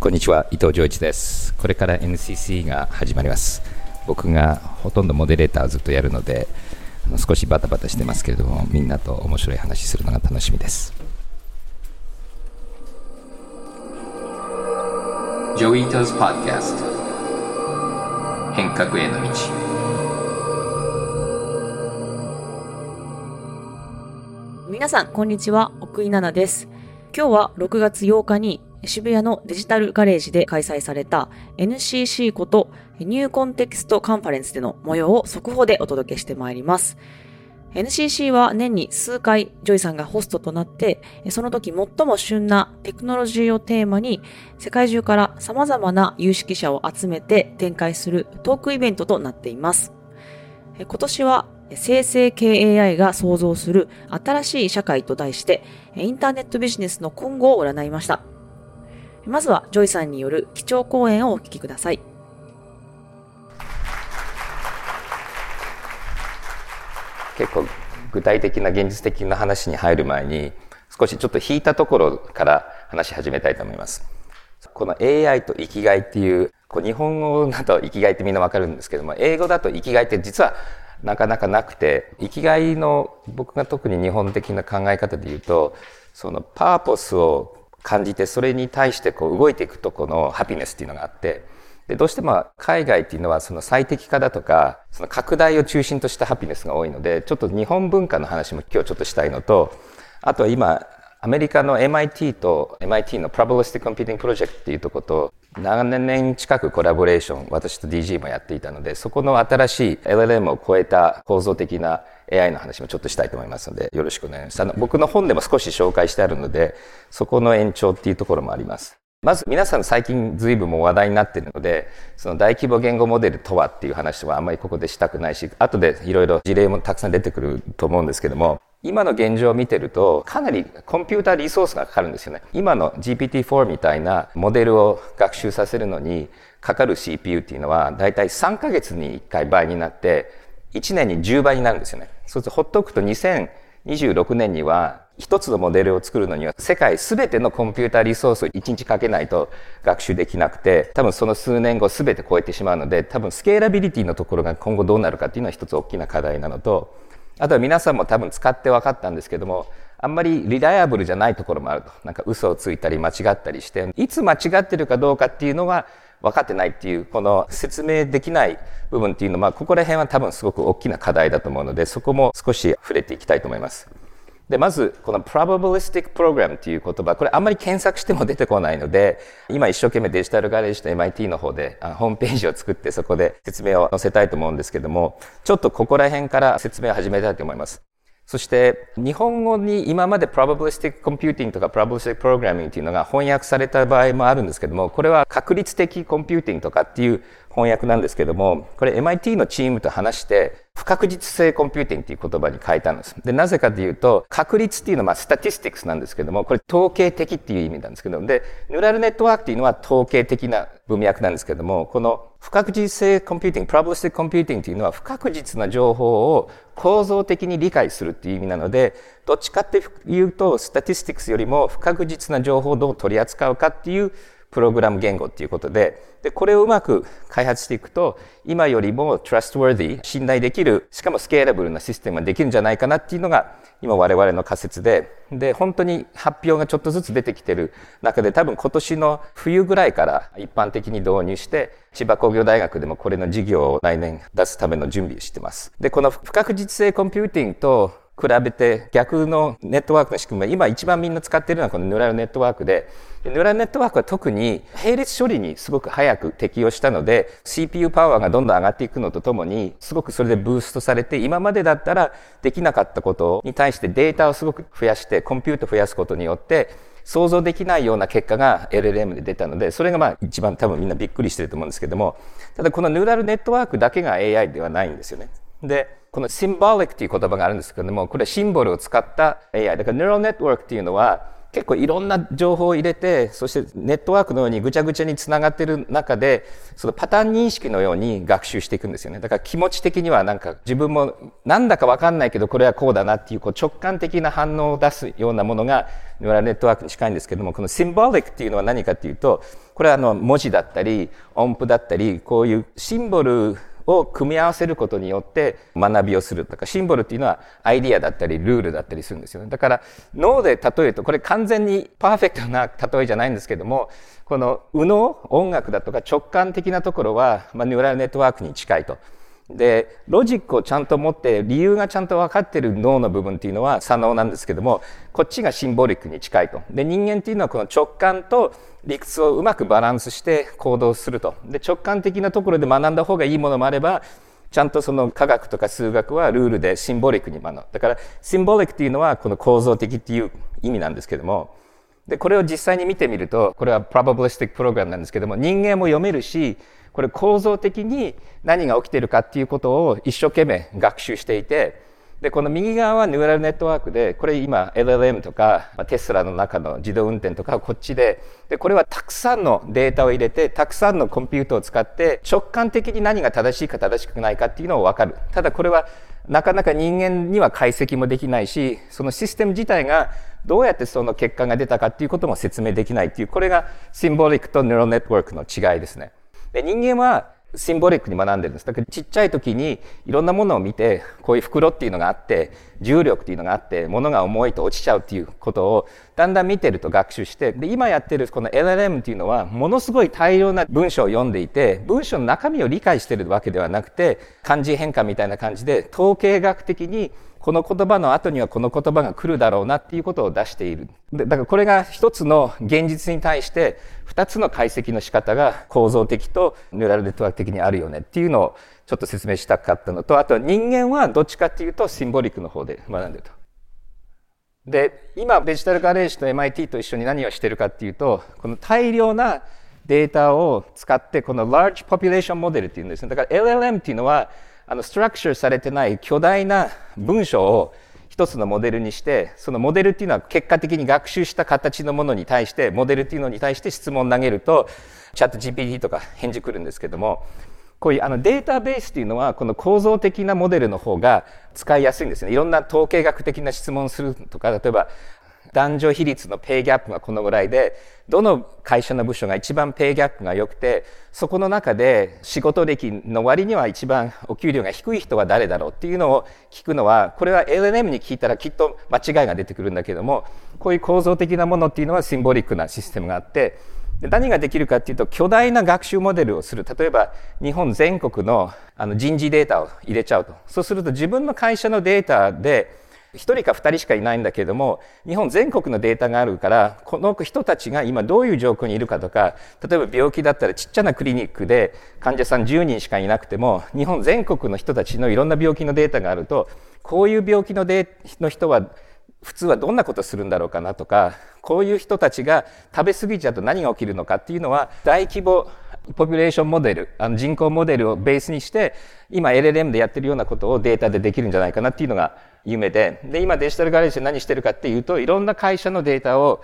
こんにちは伊藤穰一です。これから NCC が始まります。僕がほとんどモデレーターをずっとやるので少しバタバタしてますけれどもみんなと面白い話するのが楽しみです。 Joi Ito's Podcast 変革への道。皆さんこんにちは。奥井奈々です。今日は6月8日に渋谷のデジタルガレージで開催された NCC こと New Context Conference での模様を速報でお届けしてまいります。NCC は年に数回ジョイさんがホストとなって、その時最も旬なテクノロジーをテーマに世界中から様々な有識者を集めて展開するトークイベントとなっています。今年は生成系 AI が創造する新しい社会と題してインターネットビジネスの今後を占いました。まずはジョイさんによる基調講演をお聞きください。結構具体的な現実的な話に入る前に少しちょっと引いたところから話し始めたいと思います。この AI と生きがいっていうこう日本語だと生きがいってみんなわかるんですけども英語だと生きがいって実はなかなかなくて生きがいの僕が特に日本的な考え方で言うとそのパーポスを感じてそれに対してこう動いていくとこのハピネスっていうのがあってでどうしても海外っていうのはその最適化だとかその拡大を中心としたハピネスが多いのでちょっと日本文化の話も今日ちょっとしたいのとあとは今アメリカの MIT と MIT の Probabilistic Computing Project っていうとこと7年近くコラボレーション私と DG もやっていたのでそこの新しい LLM を超えた構造的な AI の話もちょっとしたいと思いますので、よろしくお願いします。あの僕の本でも少し紹介してあるので、そこの延長っていうところもあります。まず皆さん最近随分も話題になっているので、その大規模言語モデルとはっていう話はあんまりここでしたくないし、後でいろいろ事例もたくさん出てくると思うんですけども、今の現状を見てると、かなりコンピューターリソースがかかるんですよね。今の GPT-4 みたいなモデルを学習させるのにかかる CPU っていうのは、だいたい3ヶ月に1回倍になって、1年に10倍になるんですよね。そうするとほっとくと2026年には一つのモデルを作るのには世界全てのコンピューターリソースを1日かけないと学習できなくて多分その数年後全て超えてしまうので多分スケーラビリティのところが今後どうなるかっていうのは一つ大きな課題なのとあとは皆さんも多分使って分かったんですけどもあんまりリライアブルじゃないところもあると。なんか嘘をついたり間違ったりしていつ間違ってるかどうかっていうのは分かってないっていうこの説明できない部分っていうのは、ここら辺は多分すごく大きな課題だと思うのでそこも少し触れていきたいと思います。で、まず、この probabilistic program っていう言葉、これあんまり検索しても出てこないので、今一生懸命デジタルガレージと MIT の方でホームページを作ってそこで説明を載せたいと思うんですけども、ちょっとここら辺から説明を始めたいと思います。そして日本語に今まで probabilistic computing とか probabilistic programming っていうのが翻訳された場合もあるんですけども、これは確率的コンピューティングとかっていう翻訳なんですけども、これ MIT のチームと話して、不確実性コンピューティングっていう言葉に変えたんです。で、なぜかというと、確率っていうのはま statistics なんですけども、これ統計的っていう意味なんですけども、で、ニューラルネットワークっていうのは統計的な文脈なんですけども、この不確実性コンピューティング、 probabilistic computing っていうのは不確実な情報を構造的に理解するっていう意味なので、どっちかっていうと、 statistics よりも不確実な情報をどう取り扱うかっていうプログラム言語っていうことで、で、これをうまく開発していくと、今よりも trustworthy、信頼できる、しかもスケーラブルなシステムができるんじゃないかなっていうのが、今我々の仮説で、で、本当に発表がちょっとずつ出てきてる中で、多分今年の冬ぐらいから一般的に導入して、千葉工業大学でもこれの授業を来年出すための準備をしてます。で、この不確実性コンピューティングと比べて逆のネットワークの仕組みは今一番みんな使っているのはこのニューラルネットワークでニューラルネットワークは特に並列処理にすごく早く適用したので CPU パワーがどんどん上がっていくのとともにすごくそれでブーストされて今までだったらできなかったことに対してデータをすごく増やしてコンピュータ増やすことによって想像できないような結果が LLM で出たので、それがまあ一番多分みんなびっくりしてると思うんですけども、ただこのニューラルネットワークだけが AI ではないんですよね。で、このシンボリックという言葉があるんですけども、これはシンボルを使った AI。だから、ニューラルネットワークっていうのは、結構いろんな情報を入れてそしてネットワークのようにぐちゃぐちゃにつながってる中でそのパターン認識のように学習していくんですよねだから気持ち的にはなんか自分もなんだか分かんないけどこれはこうだなっていうこう直感的な反応を出すようなものがニューラルネットワークに近いんですけどもこのシンボリックっていうのは何かっていうとこれはあの文字だったり音符だったりこういうシンボルを組み合わせることによって学びをするとかシンボルっていうのはアイディアだったりルールだったりするんですよねだから脳で例えるとこれ完全にパーフェクトな例えじゃないんですけどもこの右脳音楽だとか直感的なところは、まあ、ニューラルネットワークに近いと。でロジックをちゃんと持って理由がちゃんと分かってる脳の部分っていうのは左脳なんですけどもこっちがシンボリックに近いと。で人間っていうのはこの直感と理屈をうまくバランスして行動すると。で直感的なところで学んだ方がいいものもあればちゃんとその科学とか数学はルールでシンボリックに学ぶ。だからシンボリックっていうのはこの構造的っていう意味なんですけどもでこれを実際に見てみるとこれはプロバリスティックプログラムなんですけども人間も読めるしこれ構造的に何が起きてるかっていうことを一生懸命学習していてでこの右側はニューラルネットワークでこれ今 LLM とかテスラの中の自動運転とかこっちででこれはたくさんのデータを入れてたくさんのコンピューターを使って直感的に何が正しいか正しくないかっていうのを分かるただこれはなかなか人間には解析もできないしそのシステム自体がどうやってその結果が出たかっていうことも説明できないっていうこれがシンボリックとニューラルネットワークの違いですね。で人間はシンボリックに学んでるんです。だからちっちゃい時にいろんなものを見て、こういう袋っていうのがあって、重力っていうのがあって、物が重いと落ちちゃうっていうことをだんだん見てると学習して、で、今やってるこの LLM っていうのは、ものすごい大量な文章を読んでいて、文章の中身を理解してるわけではなくて、漢字変換みたいな感じで、統計学的にこの言葉の後にはこの言葉が来るだろうなっていうことを出している。でだからこれが一つの現実に対して二つの解析の仕方が構造的とニューラルネットワーク的にあるよねっていうのをちょっと説明したかったのと、あと人間はどっちかっていうとシンボリックの方で学んでると。で、今デジタルガレージと MIT と一緒に何をしてるかっていうと、この大量なデータを使ってこの large population モデルっていうんですね。だから LLM っていうのはあのストラクチャーされてない巨大な文章を一つのモデルにしてそのモデルっていうのは結果的に学習した形のものに対してモデルっていうのに対して質問を投げるとチャット GPT とか返事来るんですけどもこういうあのデータベースっていうのはこの構造的なモデルの方が使いやすいんですね。いろんな統計学的な質問するとか例えば男女比率のペイギャップがこのぐらいで、どの会社の部署が一番ペイギャップが良くて、そこの中で仕事歴の割には一番お給料が低い人は誰だろうっていうのを聞くのは、これは LNM に聞いたらきっと間違いが出てくるんだけども、こういう構造的なものっていうのはシンボリックなシステムがあって、何ができるかっていうと巨大な学習モデルをする。例えば日本全国のあの人事データを入れちゃうとそうすると自分の会社のデータで1人か2人しかいないんだけれども日本全国のデータがあるからこの人たちが今どういう状況にいるかとか例えば病気だったらちっちゃなクリニックで患者さん10人しかいなくても日本全国の人たちのいろんな病気のデータがあるとこういう病気のデの人は普通はどんなことするんだろうかなとかこういう人たちが食べ過ぎちゃうと何が起きるのかっていうのは大規模ポピュレーションモデル、あの人口モデルをベースにして、今 LLM でやってるようなことをデータでできるんじゃないかなっていうのが夢で、で、今デジタルガレージで何してるかっていうと、いろんな会社のデータを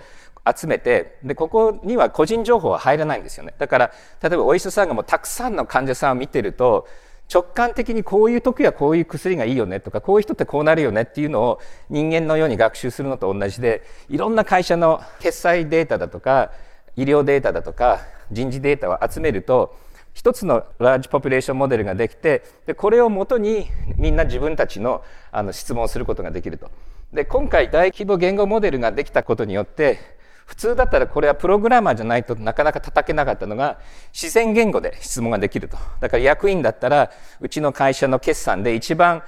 集めて、で、ここには個人情報は入らないんですよね。だから、例えばお医者さんがもうたくさんの患者さんを見てると、直感的にこういう時はこういう薬がいいよねとか、こういう人ってこうなるよねっていうのを人間のように学習するのと同じで、いろんな会社の決済データだとか、医療データだとか、人事データを集めると、一つのラージポピュレーションモデルができてでこれをもとにみんな自分たちのあの質問をすることができると。で今回大規模言語モデルができたことによって普通だったらこれはプログラマーじゃないとなかなか叩けなかったのが自然言語で質問ができると。だから役員だったらうちの会社の決算で一番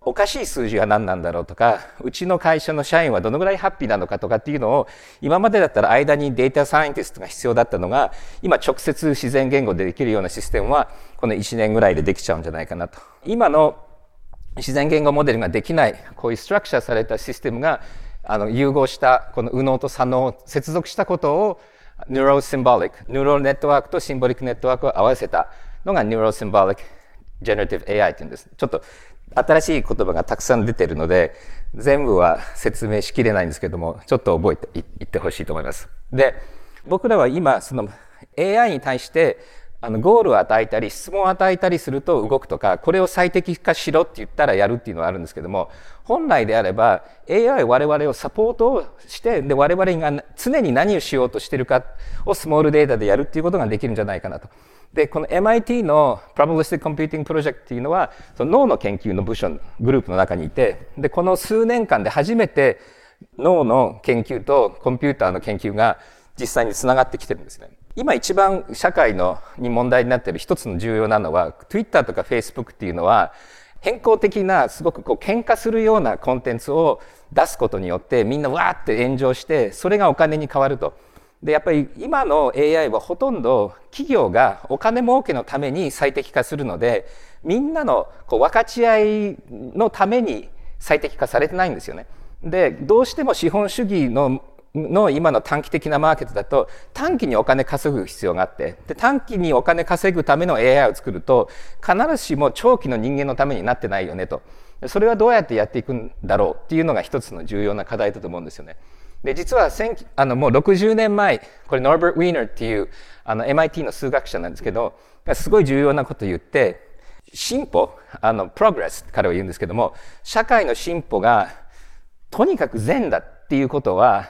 おかしい数字は何なんだろうとか、うちの会社の社員はどのぐらいハッピーなのかとかっていうのを、今までだったら間にデータサイエンティストが必要だったのが、今直接自然言語でできるようなシステムは、この1年ぐらいでできちゃうんじゃないかなと。今の自然言語モデルができない、こういう structure されたシステムが、あの、融合した、この右脳と左脳を、接続したことを、 neurosymbolic、ニューロネットワークと symbolic network を合わせたのがニューロシンボリックジェネラティブ AI っていうんです。ちょっと新しい言葉がたくさん出てるので、全部は説明しきれないんですけども、ちょっと覚えていってほしいと思います。で、僕らは今、その AI に対して、あの、ゴールを与えたり、質問を与えたりすると動くとか、これを最適化しろって言ったらやるっていうのはあるんですけども、本来であれば AI 我々をサポートをして、で、我々が常に何をしようとしてるかをスモールデータでやるっていうことができるんじゃないかなと。で、この MIT の Probabilistic Computing Project っていうのは、その脳の研究の部署、グループの中にいて、で、この数年間で初めて脳の研究とコンピューターの研究が実際につながってきてるんですね。今一番社会のに問題になっている一つの重要なのは、Twitter とか Facebook っていうのは、変更的なすごくこう喧嘩するようなコンテンツを出すことによってみんなわーって炎上してそれがお金に変わると。で、やっぱり今の AI はほとんど企業がお金儲けのために最適化するので、みんなのこう分かち合いのために最適化されてないんですよね。で、どうしても資本主義のの今の短期的なマーケットだと短期にお金稼ぐ必要があってで短期にお金稼ぐための AI を作ると必ずしも長期の人間のためになってないよねとそれはどうやってやっていくんだろうっていうのが一つの重要な課題だと思うんですよね。で、実はあのもう60年前、これノーバート・ウィーナーっていうあの MIT の数学者なんですけど、すごい重要なこと言って、進歩、あの、プログレス彼は言うんですけども、社会の進歩がとにかく善だっていうことは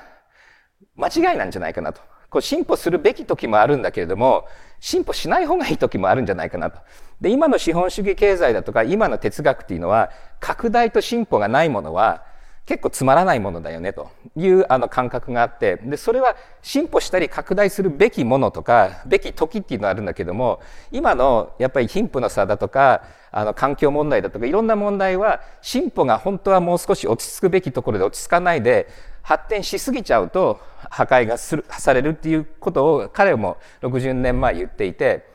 間違いなんじゃないかなと。こう進歩するべき時もあるんだけれども、進歩しない方がいい時もあるんじゃないかなと。で、今の資本主義経済だとか、今の哲学っていうのは、拡大と進歩がないものは、結構つまらないものだよねというあの感覚があって、で、それは進歩したり拡大するべきものとか、べき時っていうのはあるんだけども、今のやっぱり貧富の差だとか、あの環境問題だとかいろんな問題は進歩が本当はもう少し落ち着くべきところで落ち着かないで発展しすぎちゃうと破壊がするされるっていうことを彼も60年前言っていて、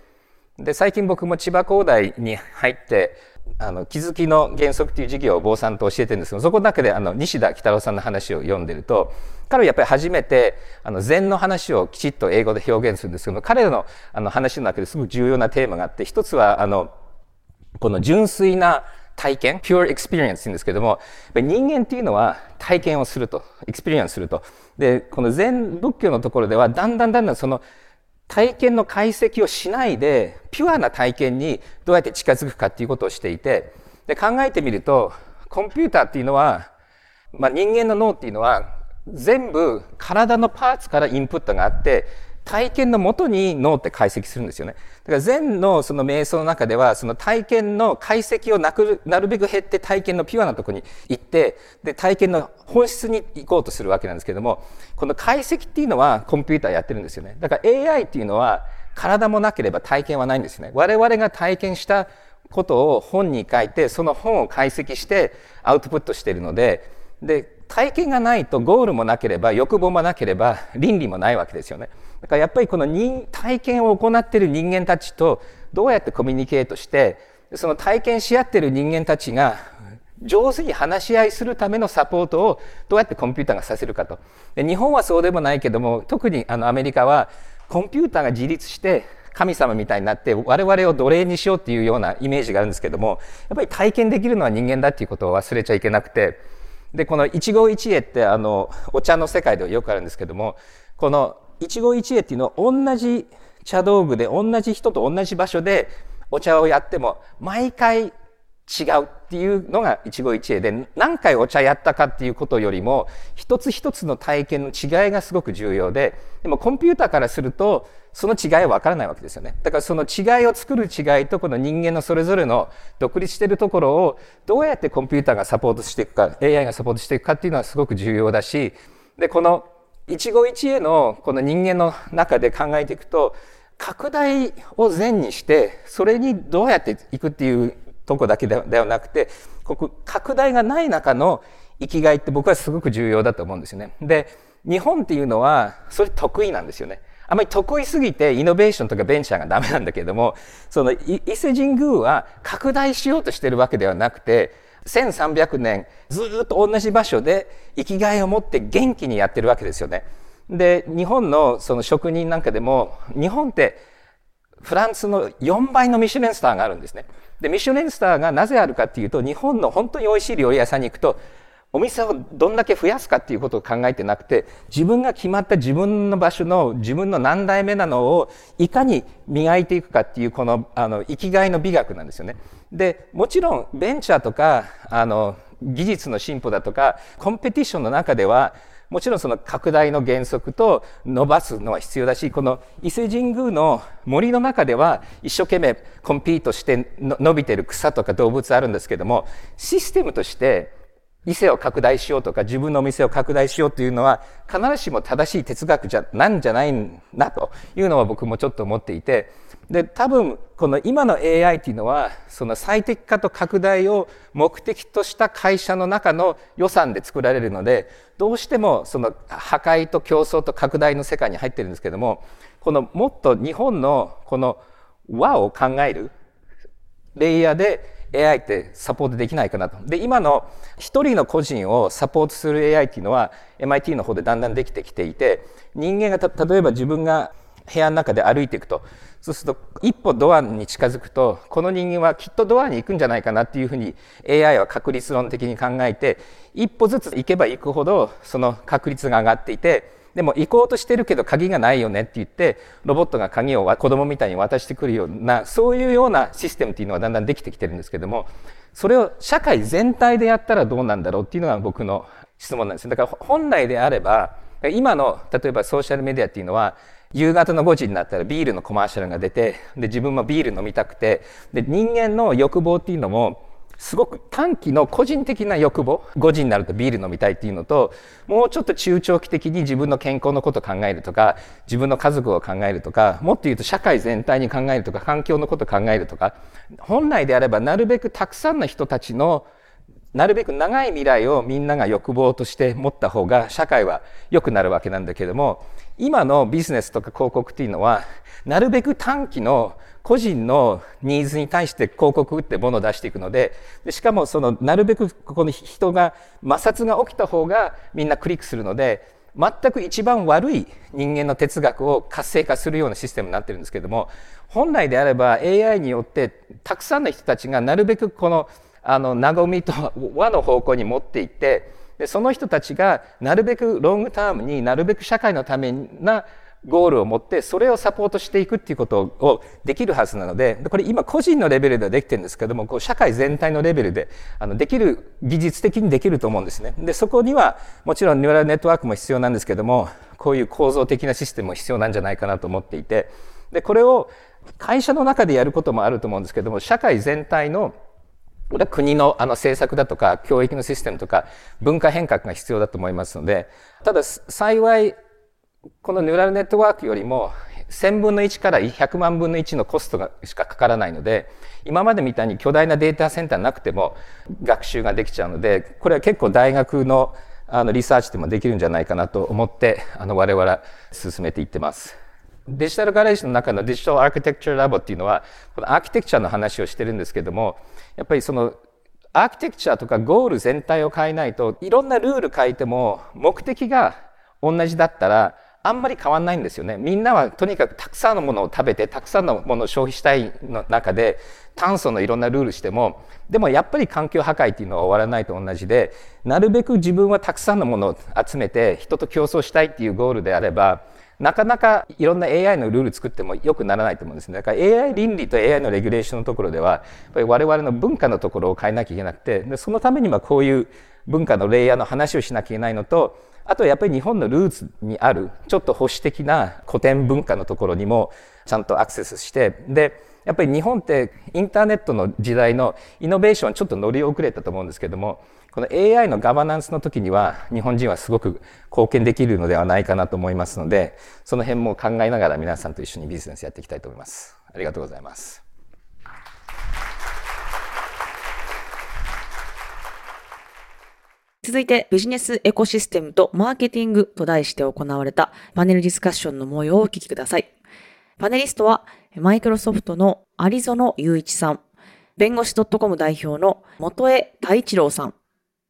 で、最近僕も千葉工大に入って、あの、気づきの原則っていう授業を坊さんと教えてるんですけど、そこの中であの、西田北郎さんの話を読んでると、彼はやっぱり初めて、あの、禅の話をきちっと英語で表現するんですけど彼らのあの話の中ですごく重要なテーマがあって、一つは、あの、この純粋な体験、pure experience って言うんですけども、人間っていうのは体験をすると、 experience すると。で、この禅仏教のところでは、だんだんだんだんその体験の解析をしないで、ピュアな体験にどうやって近づくかっていうことをしていて、で考えてみると、コンピューターっていうのは、まあ、人間の脳っていうのは、全部体のパーツからインプットがあって、体験のもとに脳って解析するんですよね。だから禅のその瞑想の中では、その体験の解析をなくなるべく減って体験のピュアなとこに行って、で、体験の本質に行こうとするわけなんですけども、この解析っていうのはコンピューターやってるんですよね。だから AI っていうのは体もなければ体験はないんですね。我々が体験したことを本に書いて、その本を解析してアウトプットしているので、で、体験がないとゴールもなければ欲望もなければ倫理もないわけですよね。だからやっぱりこの人体験を行っている人間たちとどうやってコミュニケートしてその体験し合っている人間たちが上手に話し合いするためのサポートをどうやってコンピューターがさせるかと。で日本はそうでもないけども特にあのアメリカはコンピューターが自立して神様みたいになって我々を奴隷にしようっていうようなイメージがあるんですけどもやっぱり体験できるのは人間だっていうことを忘れちゃいけなくてで、この一期一会ってあの、お茶の世界ではよくあるんですけども、この一期一会っていうのは同じ茶道具で同じ人と同じ場所でお茶をやっても毎回違うっていうのが一期一会で何回お茶やったかっていうことよりも一つ一つの体験の違いがすごく重要ででもコンピューターからするとその違いはわからないわけですよね。だからその違いを作る違いとこの人間のそれぞれの独立しているところをどうやってコンピューターがサポートしていくか AI がサポートしていくかっていうのはすごく重要だしでこの一期一会のこの人間の中で考えていくと拡大を善にしてそれにどうやっていくっていうとこだけではなくて、ここ拡大がない中の生きがいって僕はすごく重要だと思うんですよね。で、日本っていうのはそれ得意なんですよね。あまり得意すぎてイノベーションとかベンチャーがダメなんだけども、その伊勢神宮は拡大しようとしてるわけではなくて、1300年ずっと同じ場所で生きがいを持って元気にやってるわけですよね。で、日本のその職人なんかでも、日本ってフランスの4倍のミシュレンスターがあるんですね。で、ミシュレンスターがなぜあるかっていうと、日本の本当に美味しい料理屋さんに行くと、お店をどんだけ増やすかっていうことを考えてなくて、自分が決まった自分の場所の自分の何代目なのをいかに磨いていくかっていうこの、あの、生きがいの美学なんですよね。で、もちろんベンチャーとか、あの、技術の進歩だとか、コンペティションの中では、もちろんその拡大の原則と伸ばすのは必要だし、この伊勢神宮の森の中では一生懸命コンピートして伸びてる草とか動物あるんですけども、システムとして店を拡大しようとか自分のお店を拡大しようというのは必ずしも正しい哲学じゃなんじゃないんだというのは僕もちょっと思っていてで多分この今の AI っていうのはその最適化と拡大を目的とした会社の中の予算で作られるのでどうしてもその破壊と競争と拡大の世界に入ってるんですけどもこのもっと日本のこの和を考えるレイヤーで AI ってサポートできないかなと。で、今の一人の個人をサポートする AI っていうのは MIT の方でだんだんできてきていて、人間が例えば自分が部屋の中で歩いていくと、そうすると一歩ドアに近づくと、この人間はきっとドアに行くんじゃないかなっていうふうに AI は確率論的に考えて、一歩ずつ行けば行くほどその確率が上がっていて、でも行こうとしてるけど鍵がないよねって言って、ロボットが鍵を子供みたいに渡してくるような、そういうようなシステムっていうのはだんだんできてきてるんですけども、それを社会全体でやったらどうなんだろうっていうのが僕の質問なんですだから本来であれば、今の例えばソーシャルメディアっていうのは、夕方の5時になったらビールのコマーシャルが出て、で、自分もビール飲みたくて、で、人間の欲望っていうのも、すごく短期の個人的な欲望5時になるとビール飲みたいっていうのともうちょっと中長期的に自分の健康のこと考えるとか自分の家族を考えるとかもっと言うと社会全体に考えるとか環境のこと考えるとか本来であればなるべくたくさんの人たちのなるべく長い未来をみんなが欲望として持った方が社会は良くなるわけなんだけども今のビジネスとか広告っていうのはなるべく短期の個人のニーズに対して広告打ってものを出していくのででしかもそのなるべくここの人が摩擦が起きた方がみんなクリックするので全く一番悪い人間の哲学を活性化するようなシステムになってるんですけども本来であれば AI によってたくさんの人たちがなるべくこのあの、和みと和の方向に持っていって、で、その人たちがなるべくロングタームになるべく社会のためなゴールを持って、それをサポートしていくっていうことをできるはずなので、これ今個人のレベルではできてるんですけども、こう社会全体のレベルで、あの、できる、技術的にできると思うんですね。で、そこにはもちろんニューラルネットワークも必要なんですけども、こういう構造的なシステムも必要なんじゃないかなと思っていて、で、これを会社の中でやることもあると思うんですけども、社会全体のこれは国のあの政策だとか教育のシステムとか文化変革が必要だと思いますので、ただ幸いこのニューラルネットワークよりも1000分の1から100万分の1のコストがしかかからないので、今までみたいに巨大なデータセンターなくても学習ができちゃうので、これは結構大学のあのリサーチでもできるんじゃないかなと思って、あの我々進めていってます。デジタルガレージの中のデジタルアーキテクチャラボっていうのは、このアーキテクチャの話をしてるんですけども、やっぱりそのアーキテクチャとかゴール全体を変えないといろんなルール書いても目的が同じだったらあんまり変わんないんですよね。みんなはとにかくたくさんのものを食べてたくさんのものを消費したいの中で炭素のいろんなルールしてもでもやっぱり環境破壊っていうのは終わらないと同じでなるべく自分はたくさんのものを集めて人と競争したいっていうゴールであればなかなかいろんな AI のルール作っても良くならないと思うんですね。だから AI 倫理と AI のレギュレーションのところでは、やっぱり我々の文化のところを変えなきゃいけなくて、でそのためにはこういう文化のレイヤーの話をしなきゃいけないのと、あとやっぱり日本のルーツにあるちょっと保守的な古典文化のところにもちゃんとアクセスして、で、やっぱり日本ってインターネットの時代のイノベーションちょっと乗り遅れたと思うんですけども、この AI のガバナンスの時には日本人はすごく貢献できるのではないかなと思いますので、その辺も考えながら皆さんと一緒にビジネスやっていきたいと思います。ありがとうございます。続いて、ビジネスエコシステムとマーケティングと題して行われたパネルディスカッションの模様をお聞きください。パネリストは、マイクロソフトの有園雄一さん、弁護士 .com 代表の元榮太一郎さん、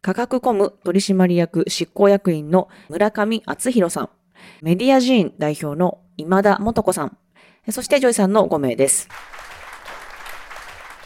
価格コム取締役執行役員の村上敦浩さん、メディアジーン代表の今田素子さん、そしてジョイさんの5名です。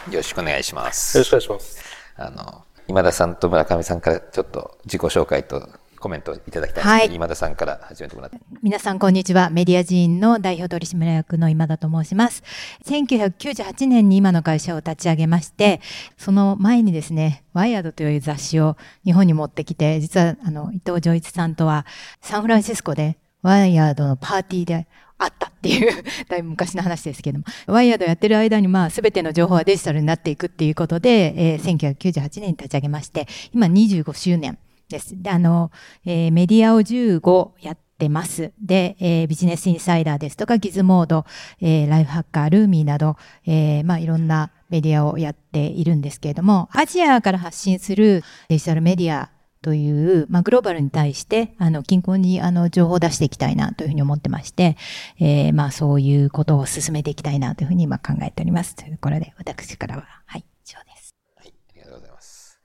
よろしくお願いします。よろしくお願いします。あの、今田さんと村上さんからちょっと自己紹介とコメントいただきたいです、はい、今田さんから始めてもらって。皆さん、こんにちは。メディアジーンの代表取締役の今田と申します。1998年に今の会社を立ち上げまして、その前にですね、ワイヤードという雑誌を日本に持ってきて、実はあの伊藤浄一さんとはサンフランシスコでワイヤードのパーティーであったっていう だいぶ昔の話ですけども、ワイヤードやってる間に、まあ、すべての情報はデジタルになっていくっていうことで、えー、1998年に立ち上げまして、今25周年です。で、あの、えー、メディアを15やってます。で、えー、ビジネスインサイダーですとか、ギズモード、えー、ライフハッカー、ルーミーなど、えー、まあ、いろんなメディアをやっているんですけれども、アジアから発信するデジタルメディアという、まあ、グローバルに対して、あの、近郊に、あの、情報を出していきたいなというふうに思ってまして、えー、まあ、そういうことを進めていきたいなというふうに今考えております。というころで、私からは、はい、以上です。はい、ありがとうございます。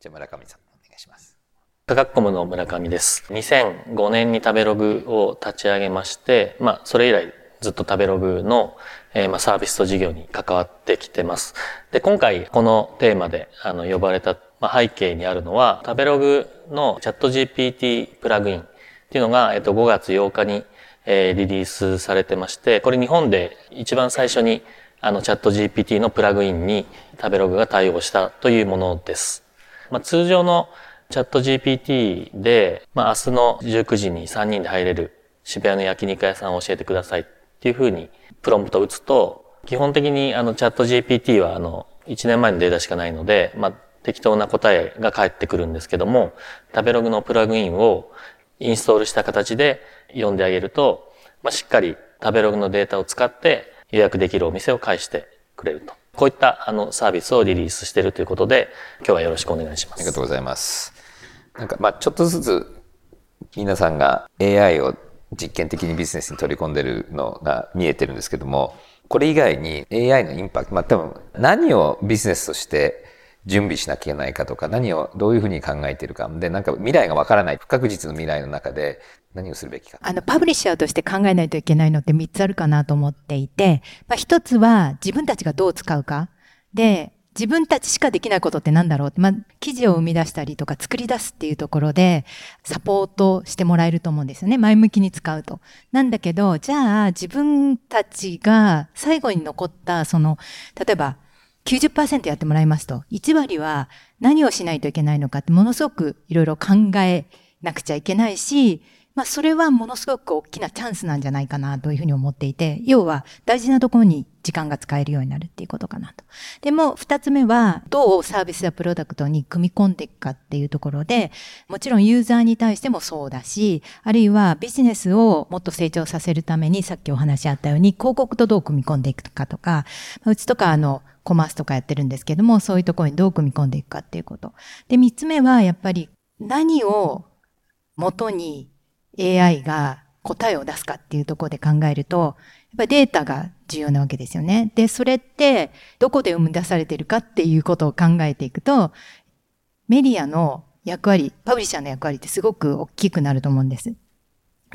じゃあ、村上さん。します。科学コムの村上です。2005年に食べログを立ち上げまして、まあ、それ以来ずっと食べログの、えー、まあ、サービスと事業に関わってきてます。で、今回このテーマであの呼ばれた、まあ、背景にあるのは、食べログのチャット GPT プラグインっていうのが、えっと、5月8日に、えー、リリースされてまして、これ日本で一番最初にあのチャット GPT のプラグインに食べログが対応したというものです。まあ、通常のチャット GPT で、まあ、明日の19時に3人で入れる渋谷の焼肉屋さんを教えてくださいっていうふうにプロンプトを打つと、基本的にあのチャット GPT はあの1年前のデータしかないので、まあ、適当な答えが返ってくるんですけども、食べログのプラグインをインストールした形で読んであげると、まあ、しっかり食べログのデータを使って予約できるお店を返してくれると。こういったあのサービスをリリースしているということで、今日はよろしくお願いします。ありがとうございます。なんか、まあちょっとずつ皆さんが AI を実験的にビジネスに取り込んでるのが見えてるんですけども、これ以外に AI のインパクト、まあ多分何をビジネスとして準備しなきゃいけないかとか、何をどういうふうに考えてるか。で、なんか未来がわからない、不確実の未来の中で何をするべきか。あの、パブリッシャーとして考えないといけないのって3つあるかなと思っていて、まあ1つは自分たちがどう使うか。で、自分たちしかできないことって何だろう、まあ、記事を生み出したりとか作り出すっていうところでサポートしてもらえると思うんですよね。前向きに使うと。なんだけど、じゃあ自分たちが最後に残ったその、例えば90%やってもらいますと、1割は何をしないといけないのかってものすごくいろいろ考えなくちゃいけないし、まあ、それはものすごく大きなチャンスなんじゃないかなというふうに思っていて、要は大事なところに時間が使えるようになるっていうことかなと。でも、二つ目は、どうサービスやプロダクトに組み込んでいくかっていうところで、もちろんユーザーに対してもそうだし、あるいはビジネスをもっと成長させるために、さっきお話しあったように、広告とどう組み込んでいくかとか、うちとかあの、コマースとかやってるんですけども、そういうところにどう組み込んでいくかっていうこと。で、三つ目は、やっぱり何を元に AI が答えを出すかっていうところで考えると、やっぱりデータが重要なわけですよね。で、それってどこで生み出されてるかっていうことを考えていくと、メディアの役割、パブリッシャーの役割ってすごく大きくなると思うんです。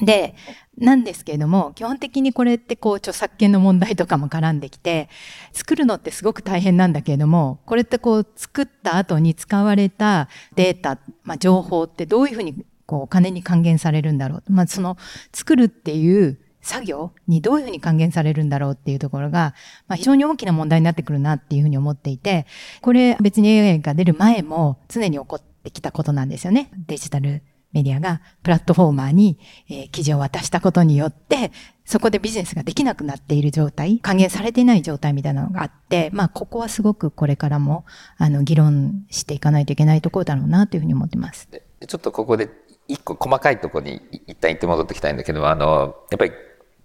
で、なんですけれども、基本的にこれってこう著作権の問題とかも絡んできて、作るのってすごく大変なんだけれども、これってこう作った後に使われたデータ、まあ、情報ってどういうふうにこう金に還元されるんだろう。まあその作るっていう作業にどういうふうに還元されるんだろうっていうところが、まあ、非常に大きな問題になってくるなっていうふうに思っていて、これ別に AI が出る前も常に起こってきたことなんですよね。デジタルメディアがプラットフォーマーに、えー、記事を渡したことによって、そこでビジネスができなくなっている状態、還元されていない状態みたいなのがあって、まあ、ここはすごくこれからも、あの、議論していかないといけないところだろうなというふうに思ってます。ちょっとここで一個細かいとこに一旦行って戻ってきたいんだけど、あの、やっぱり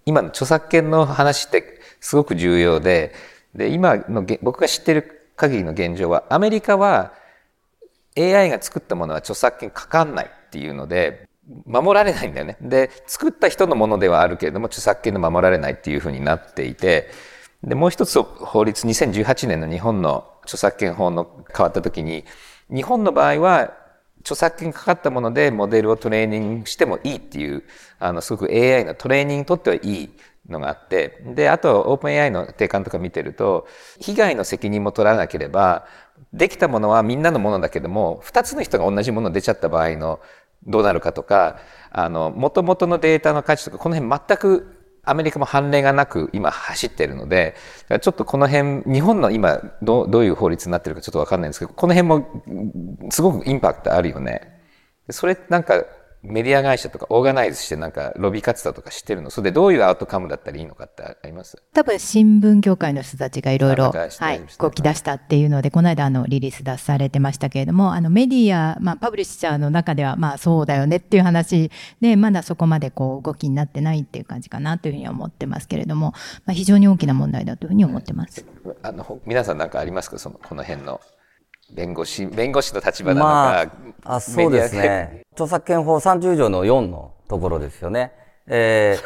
今の著作権の話ってすごく重要で、で、今の僕が知ってる限りの現状は、アメリカは AI が作ったものは著作権かかんないっていうので、守られないんだよね。で、作った人のものではあるけれども、著作権で守られないっていうふうになっていて、で、もう一つ法律、2018年の日本の著作権法の変わった時に、日本の場合は著作権かかったものでモデルをトレーニングしてもいいっていう、あの、すごく AI のトレーニングにとってはいいのがあって、で、あと、オープン AI の定款とか見てると、被害の責任も取らなければ、できたものはみんなのものだけども、二つの人が同じもの出ちゃった場合のどうなるかとか、あの、元々のデータの価値とか、この辺全くアメリカも判例がなく今走ってるので、ちょっとこの辺、日本の今どどういう法律になってるかちょっとわかんないんですけど、この辺もすごくインパクトあるよね。それなんかメディア会社とかオーガナイズしてなんかロビー活動とかしてるの。それでどういうアウトカムだったらいいのかってあります？多分新聞業界の人たちがいろい。ろ、はい、動き出したっていうので、この間あのリリース出されてましたけれども、あのメディア、まあパブリッシャーの中ではまあそうだよねっていう話で、まだそこまでこう動きになってないっていう感じかなというふうに思ってますけれども、まあ非常に大きな問題だというふうに思ってます。あの、皆さん何かありますか？その、この辺の。弁護士、弁護士の立場なのか、まあ、あそうですね。著作権法30条の4のところですよね。え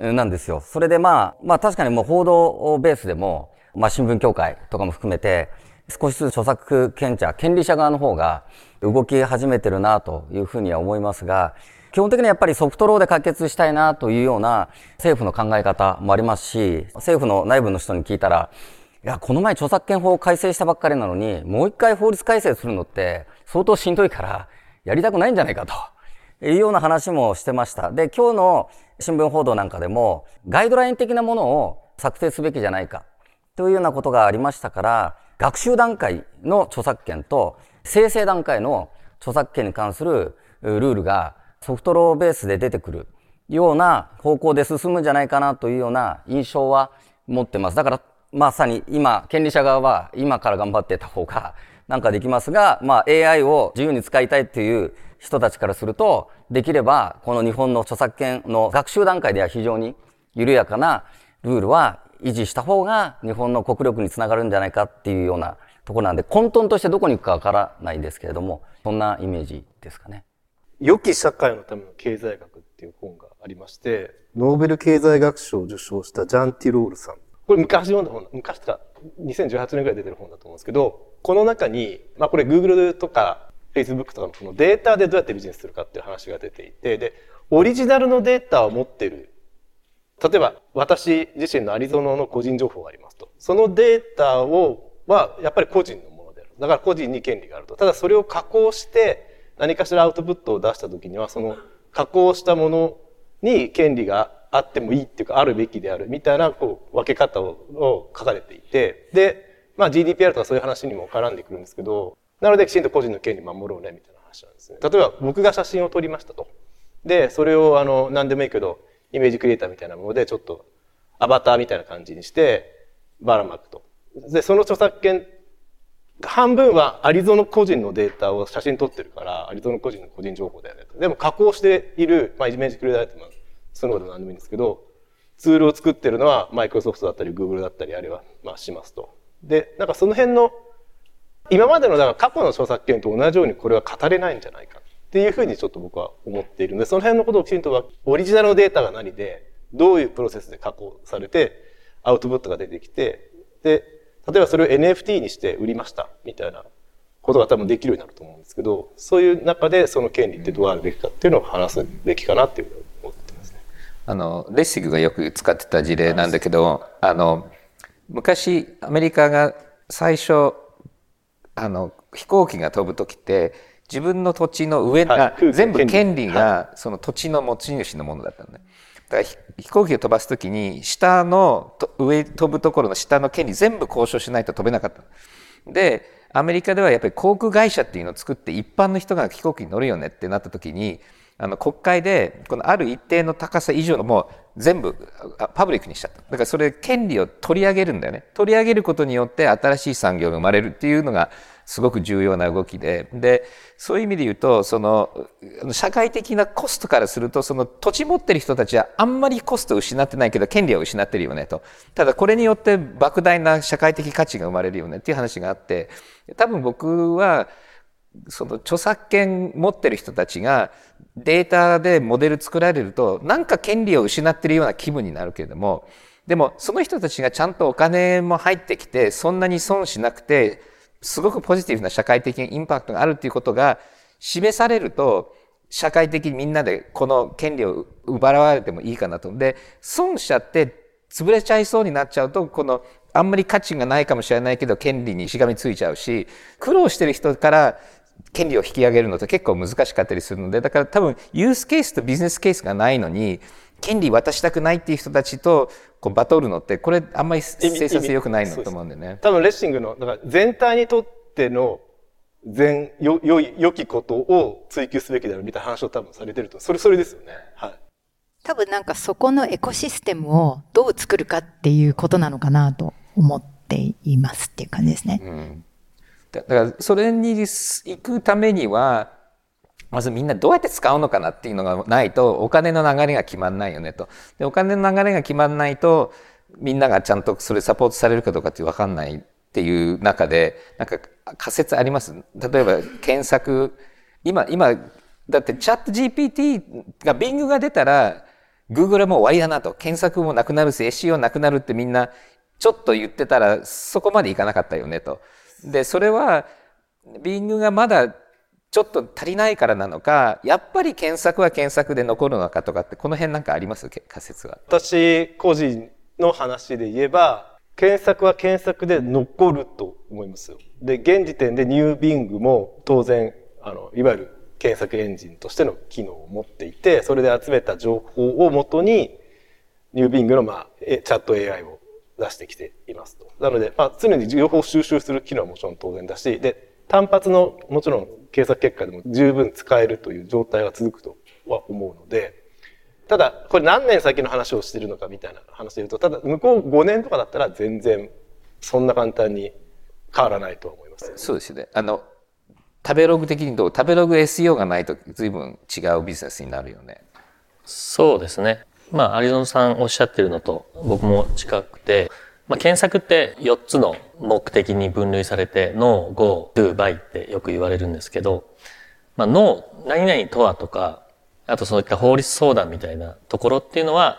ー、なんですよ。それでまあ、まあ確かにもう報道ベースでも、まあ新聞協会とかも含めて、少しずつ著作権者、権利者側の方が動き始めてるなというふうには思いますが、基本的にやっぱりソフトローで解決したいなというような政府の考え方もありますし、政府の内部の人に聞いたら、いや、この前著作権法を改正したばっかりなのに、もう一回法律改正するのって相当しんどいから、やりたくないんじゃないかと。いうような話もしてました。で、今日の新聞報道なんかでも、ガイドライン的なものを策定すべきじゃないか。というようなことがありましたから、学習段階の著作権と生成段階の著作権に関するルールがソフトローベースで出てくるような方向で進むんじゃないかなというような印象は持ってます。だからまさに今、権利者側は今から頑張ってた方がなんかできますが、まあ AI を自由に使いたいっていう人たちからすると、できればこの日本の著作権の学習段階では非常に緩やかなルールは維持した方が日本の国力につながるんじゃないかっていうようなところなんで、混沌としてどこに行くかわからないんですけれども、そんなイメージですかね。良き社会のための経済学っていう本がありまして、ノーベル経済学賞を受賞したジャン・ティロールさんこれ昔読んだ本、昔とか2018年ぐらい出てる本だと思うんですけど、この中に、まあこれ Google とか Facebook とかのこのデータでどうやってビジネスするかっていう話が出ていて、で、オリジナルのデータを持ってる。例えば私自身のアリゾナの個人情報がありますと。そのデータを、はやっぱり個人のものである。だから個人に権利があると。ただそれを加工して何かしらアウトプットを出した時には、その加工したものに権利があってもいいっていうか、あるべきであるみたいな、こう、分け方を書かれていて、で、まあ GDPR とかそういう話にも絡んでくるんですけど、なのできちんと個人の権利守ろうね、みたいな話なんですね。例えば僕が写真を撮りましたと。で、それをあの、何でもいいけど、イメージクリエイターみたいなもので、ちょっと、アバターみたいな感じにして、ばらまくと。で、その著作権、半分はアリゾナ個人のデータを写真撮ってるから、アリゾナ個人の個人情報だよねと。でも加工している、まあ、イメージクリエイターそのこと何でもいいんですけど、ツールを作ってるのはマイクロソフトだったり、グーグルだったり、あるいは、まあ、しますと。で、なんかその辺の、今までの、だから過去の著作権と同じようにこれは語れないんじゃないかっていうふうにちょっと僕は思っているので、その辺のことをきちんとオリジナルのデータが何で、どういうプロセスで加工されて、アウトプットが出てきて、で、例えばそれを NFT にして売りましたみたいなことが多分できるようになると思うんですけど、そういう中でその権利ってどうあるべきかっていうのを話すべきかなっていうふうにあの、レッシグがよく使ってた事例なんだけど、あの、昔、アメリカが最初、あの、飛行機が飛ぶ時って、自分の土地の上が、はい、全部権利がその土地の持ち主のものだったのね。だから飛行機を飛ばす時に、下の、上飛ぶところの下の権利全部交渉しないと飛べなかった。で、アメリカではやっぱり航空会社っていうのを作って一般の人が飛行機に乗るよねってなった時に、あの国会でこのある一定の高さ以上のもう全部パブリックにしちゃった。だからそれ権利を取り上げるんだよね。取り上げることによって新しい産業が生まれるっていうのがすごく重要な動きで。で、そういう意味で言うと、その、社会的なコストからすると、その土地持ってる人たちはあんまりコストを失ってないけど、権利を失ってるよねと。ただこれによって莫大な社会的価値が生まれるよねっていう話があって、多分僕は、その著作権持ってる人たちがデータでモデル作られるとなんか権利を失ってるような気分になるけれどもでもその人たちがちゃんとお金も入ってきてそんなに損しなくてすごくポジティブな社会的インパクトがあるっていうことが示されると、社会的にみんなでこの権利を奪われてもいいかなと。で、損しちゃって潰れちゃいそうになっちゃうと、このあんまり価値がないかもしれないけど、権利にしがみついちゃうし、苦労してる人から権利を引き上げるのって結構難しかったりするので、だから多分ユースケースとビジネスケースがないのに、権利渡したくないっていう人たちとこうバトるのって、これあんまり生産性良くないのと思うんでね。多分レッシングの、だから全体にとっての全、よ、良い、良きことを追求すべきだろうみたいな話を多分されてると。それ、それですよね。はい。多分なんかそこのエコシステムをどう作るかっていうことなのかなと思っていますっていう感じですね。うん、だからそれに行くためにはまずみんなどうやって使うのかなっていうのがないとお金の流れが決まんないよねと。でお金の流れが決まんないとみんながちゃんとそれサポートされるかどうかって分かんないっていう中でなんか仮説あります？例えば検索今今だってチャット GPT が Bing が出たら Google はもう終わりだなと検索もなくなるし SEO なくなるってみんなちょっと言ってたらそこまでいかなかったよねと。でそれは Bing がまだちょっと足りないからなのかやっぱり検索は検索で残るのかとかってこの辺なんかあります？仮説は。私個人の話で言えば検索は検索で残ると思いますよ。で現時点でニュービングも当然あのいわゆる検索エンジンとしての機能を持っていてそれで集めた情報をもとにニュービングの、まあ、チャット AI を出してきていますと。なので、まあ、常に情報を収集する機能はもちろん当然だしで単発のもちろん検索結果でも十分使えるという状態が続くとは思うのでただこれ何年先の話をしてるのかみたいな話で言うとただ向こう5年とかだったら全然そんな簡単に変わらないと思います。そうですねあの食べログ的にどう？食べログ SEO がないと随分違うビジネスになるよね。そうですね。まあ、有園さんおっしゃってるのと僕も近くて、まあ、検索って4つの目的に分類されて、No, Go, Do, Buy ってよく言われるんですけど、まあ、No、何々とはとか、あとそういった法律相談みたいなところっていうのは、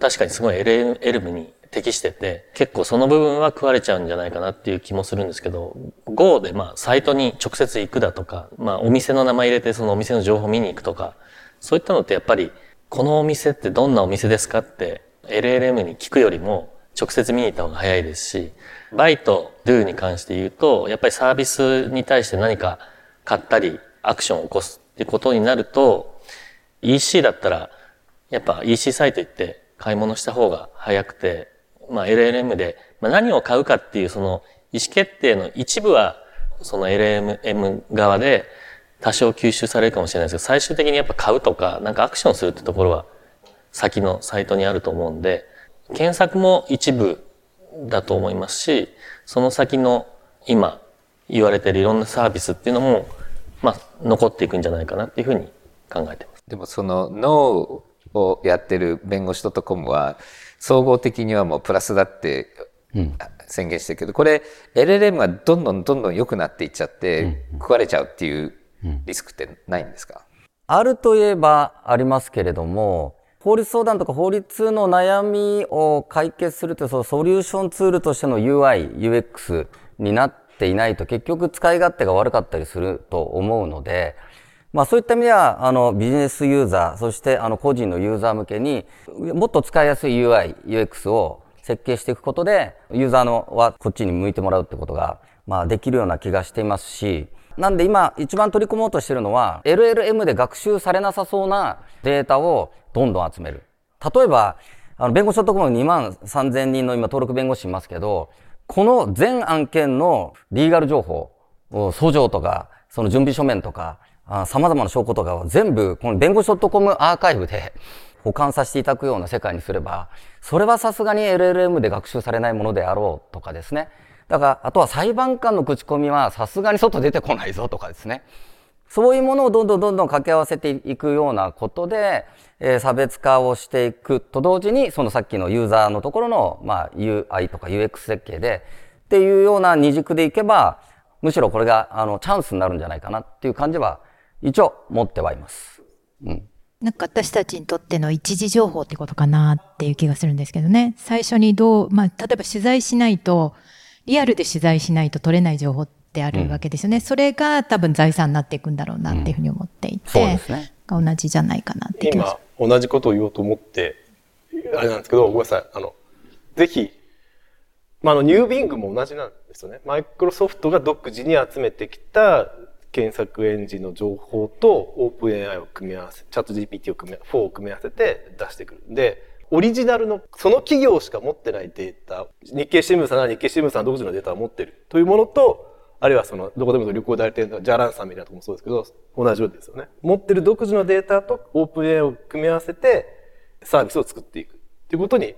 確かにすごい LM に適してて、結構その部分は食われちゃうんじゃないかなっていう気もするんですけど、Go でまあサイトに直接行くだとか、まあお店の名前入れてそのお店の情報見に行くとか、そういったのってやっぱり、このお店ってどんなお店ですかって LLM に聞くよりも直接見に行った方が早いですし、バイト、Do に関して言うと、やっぱりサービスに対して何か買ったり、アクションを起こすってことになると、EC だったら、やっぱ EC サイト行って買い物した方が早くて、まあ LLM で、まあ、何を買うかっていうその意思決定の一部は、その LLM 側で多少吸収されるかもしれないですけど、最終的にやっぱ買うとか、なんかアクションするってところは先のサイトにあると思うんで、検索も一部だと思いますし、その先の今言われてるいろんなサービスっていうのも、まあ、残っていくんじゃないかなっていうふうに考えてます。でもその脳をやってる弁護士 .com は、総合的にはもうプラスだって宣言してるけど、これ LLM がどんどんどんどん良くなっていっちゃって、食われちゃうっていうリスクってないんですか、あるといえばありますけれども、法律相談とか法律の悩みを解決するというそのソリューションツールとしての UI、UX になっていないと結局使い勝手が悪かったりすると思うので、まあそういった意味では、あのビジネスユーザー、そしてあの個人のユーザー向けにもっと使いやすい UI、UX を設計していくことで、ユーザーのはこっちに向いてもらうってことが、まあできるような気がしていますし、なんで今一番取り組もうとしてるのは、LLM で学習されなさそうなデータをどんどん集める。例えば、あの、弁護士ところ2万3000人の今登録弁護士いますけど、この全案件のリーガル情報、訴状とか、その準備書面とか、様々な証拠とかを全部、この弁護士 .com アーカイブで 保管させていただくような世界にすれば、それはさすがに LLM で学習されないものであろうとかですね。だから、あとは裁判官の口コミはさすがに外出てこないぞとかですね。そういうものをどんどんどんどん掛け合わせていくようなことで、えー、差別化をしていくと同時に、そのさっきのユーザーのところの、まあ、UI とか UX 設計で、っていうような二軸でいけば、むしろこれが、あの、チャンスになるんじゃないかなっていう感じは、一応持ってはいます。うん。なんか私たちにとっての一時情報ってことかなっていう気がするんですけどね。最初にどう、まあ、例えば取材しないと、リアルで取材しないと取れない情報っであるわけですよね。それが多分財産になっていくんだろうなっていうふうに思っていて、そうですね。が同じじゃないかなって今、同じことを言おうと思って、あれなんですけど、ごめんなさい。あの、ぜひ、まあ、あの、ニュービングも同じなんですよね。マイクロソフトが独自に集めてきた検索エンジンの情報とオープン AI を組み合わせ、チャット GPT を組み、4を組み合わせて出してくるんで、オリジナルの、その企業しか持ってないデータ、日経新聞さんなら日経新聞さん独自のデータを持ってるというものと、あるいはその、どこでも旅行代理店とか、ジャランさんみたいなところもそうですけど、同じようですよね。持ってる独自のデータとオープン AI を組み合わせて、サービスを作っていくっていうことに、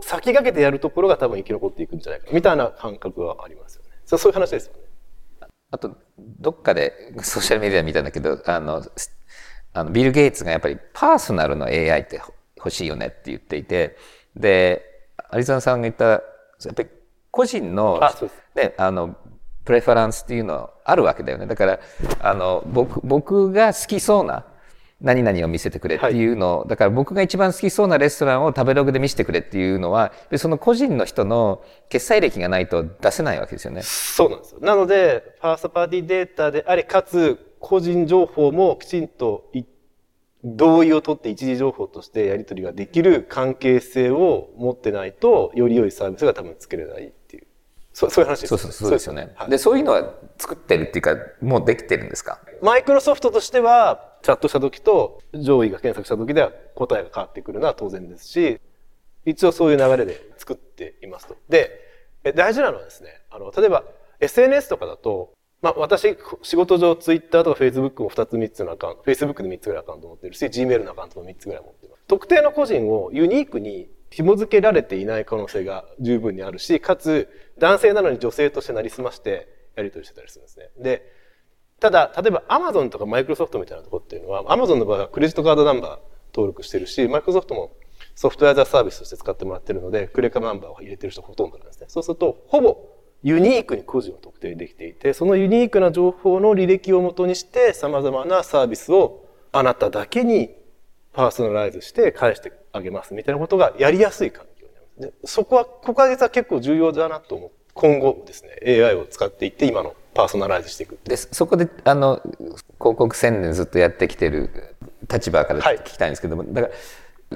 先駆けてやるところが多分生き残っていくんじゃないか、みたいな感覚はありますよね。そうそういう話ですよね。あと、どっかでソーシャルメディア見たんだけど、あの、あのビル・ゲイツがやっぱりパーソナルの AI って欲しいよねって言っていて、で、アリゾナさんが言った、やっぱり個人のね、あの、プレファランスっていうのあるわけだよね。だから、あの、僕、僕が好きそうな何々を見せてくれっていうのを、だから僕が一番好きそうなレストランを食べログで見せてくれっていうのは、でその個人の人の決済歴がないと出せないわけですよね。そうなんですよ。なので、ファーストパーティーデータであり、かつ、個人情報もきちんとい同意を取って一時情報としてやり取りができる関係性を持ってないと、より良いサービスが多分作れないっていう。そうそういう話ですそうそうそうですよね。はいで、そういうのは作ってるっていうか、もうできてるんですか？マイクロソフトとしては、チャットした時と上位が検索した時では答えが変わってくるのは当然ですし、一応そういう流れで作っていますと。で、え大事なのはですね、あの、例えば SNS とかだと、まあ私、仕事上 Twitter とか Facebook も2つ3つのアカウント、Facebook で3つぐらいアカウント持ってるし、Gmail のアカウントも3つぐらい持ってます。特定の個人をユニークに紐付けられていない可能性が十分にあるし、かつ男性なのに女性としてなりすましてやり取りしてたりするんですね。で、ただ、例えば Amazon とか Microsoft みたいなとこっていうのは、Amazon の場合はクレジットカードナンバー登録してるし、Microsoft もソフトウェアザサービスとして使ってもらってるので、クレカナンバーを入れてる人ほとんどなんですね。そうすると、ほぼユニークに個人を特定できていて、そのユニークな情報の履歴をもとにして、様々なサービスをあなただけにパーソナライズして返してあげますみたいなことがやりやすい環境になります。でそこは、ここは実は結構重要だなと思う。今後ですね、AI を使っていって今のパーソナライズしていく。で、そこで、あの、広告宣伝ずっとやってきてる立場からはい聞きたいんですけども、だから、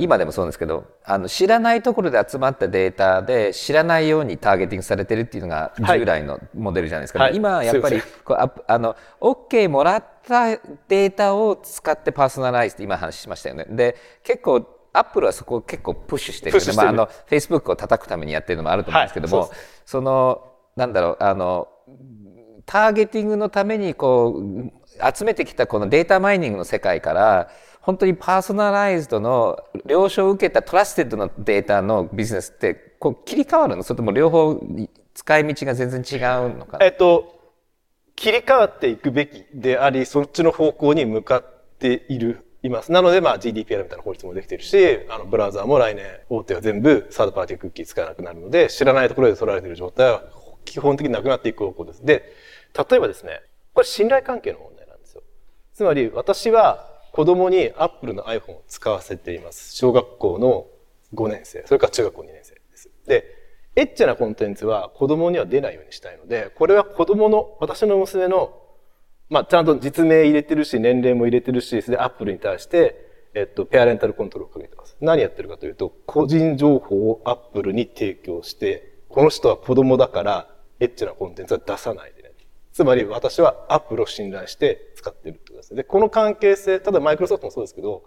今でもそうなんですけど、あの、知らないところで集まったデータで、知らないようにターゲティングされてるっていうのがはい。従来のモデルじゃないですか。はい。今はやっぱりこうああの、OK もらったデータを使ってパーソナライズって今話しましたよね。で、結構、アップルはそこを結構プッシュしてるしてる。まあ、あの、Facebook を叩くためにやってるのもあると思うんですけども、はいその、なんだろう、あの、ターゲティングのためにこう集めてきたこのデータマイニングの世界から本当に personalized の了承を受けた trusted のデータのビジネスってこう切り替わるの？それとも両方使い道が全然違うのか？えっと、切り替わっていくべきであり、そっちの方向に向かっている、います。なので、まあ GDPR みたいな法律もできてるし、あの、ブラウザーも来年、大手は全部サードパーティークッキー使えなくなるので、知らないところで取られている状態は基本的になくなっていく方向です。で、例えばですね、これ信頼関係の問題なんですよ。つまり、私は子供に Apple の iPhone を使わせています。小学校の5年生、それから中学校2年生です。で、エッチなコンテンツは子供には出ないようにしたいので、これは子供の、私の娘の、まあ、ちゃんと実名入れてるし、年齢も入れてるし、それで Apple に対して、えっと、ペアレンタルコントロールをかけてます。何やってるかというと、個人情報を Apple に提供して、この人は子供だから、エッチなコンテンツは出さない。つまり私は Apple を信頼して使ってるってことですね。で、この関係性、ただマイクロソフトもそうですけど、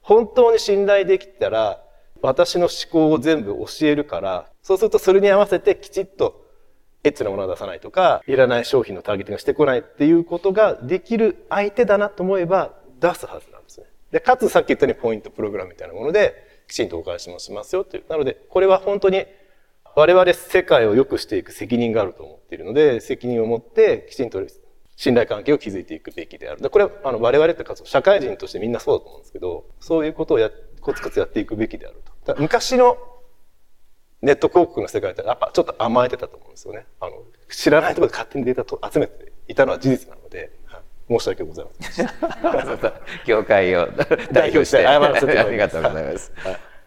本当に信頼できたら、私の思考を全部教えるから、そうするとそれに合わせてきちっとエッチなものは出さないとか、いらない商品のターゲティングがしてこないっていうことができる相手だなと思えば出すはずなんですね。で、かつさっき言ったようにポイントプログラムみたいなもので、きちんとお返しもしますよという。なので、これは本当に我々世界を良くしていく責任があると思うっているので、責任を持ってきちんと信頼関係を築いていくべきである。でこれはあの我々ってか社会人としてみんなそうだと思うんですけど、そういうことをやコツコツやっていくべきであると。昔のネット広告の世界ってやっぱちょっと甘えてたと思うんですよね。あの知らないところで勝手にデータと集めていたのは事実なので、はい申し訳ございません。業界を 代表して謝らせてありがとうございます。